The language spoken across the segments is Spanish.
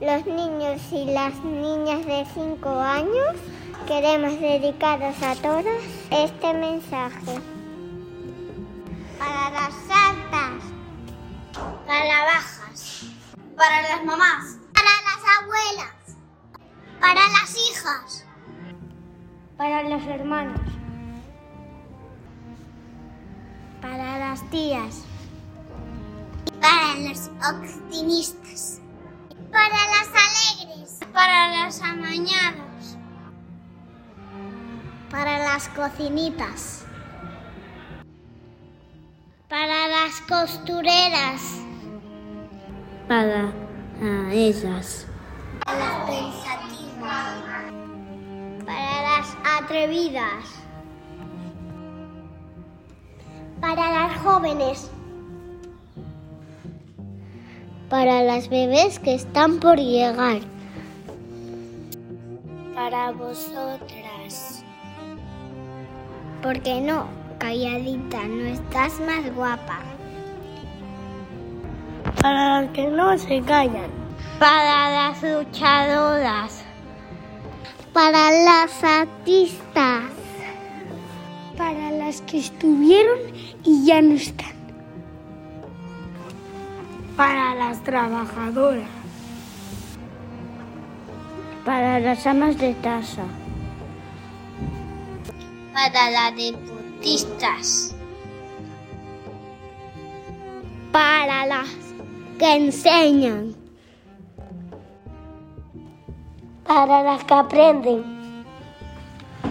los niños y las niñas de 5 años, queremos dedicaros a todos este mensaje. Para las altas, para las bajas, Para las mamás. para las abuelas, para las hijas, para los hermanos, para las tías, para los optimistas, para las alegres, para las amañadas, para las cocinitas, para las costureras, para a ellas, para las pensativas, para las atrevidas, para las jóvenes, para las bebés que están por llegar, para vosotras. Porque no, calladita, no estás más guapa. para las que no se callan, Para las luchadoras. Para las artistas. Para las que estuvieron y ya no están. Para las trabajadoras, para las amas de casa, Para las deportistas. Para las que enseñan. para las que aprenden,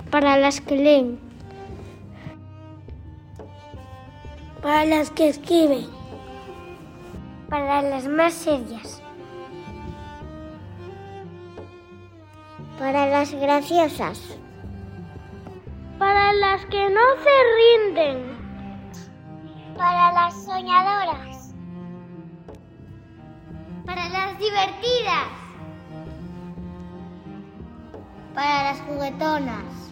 Para las que leen. para las que escriben, Para las más serias. Para las graciosas. Para las que no se rinden. Para las soñadoras. Para las divertidas. Para las juguetonas.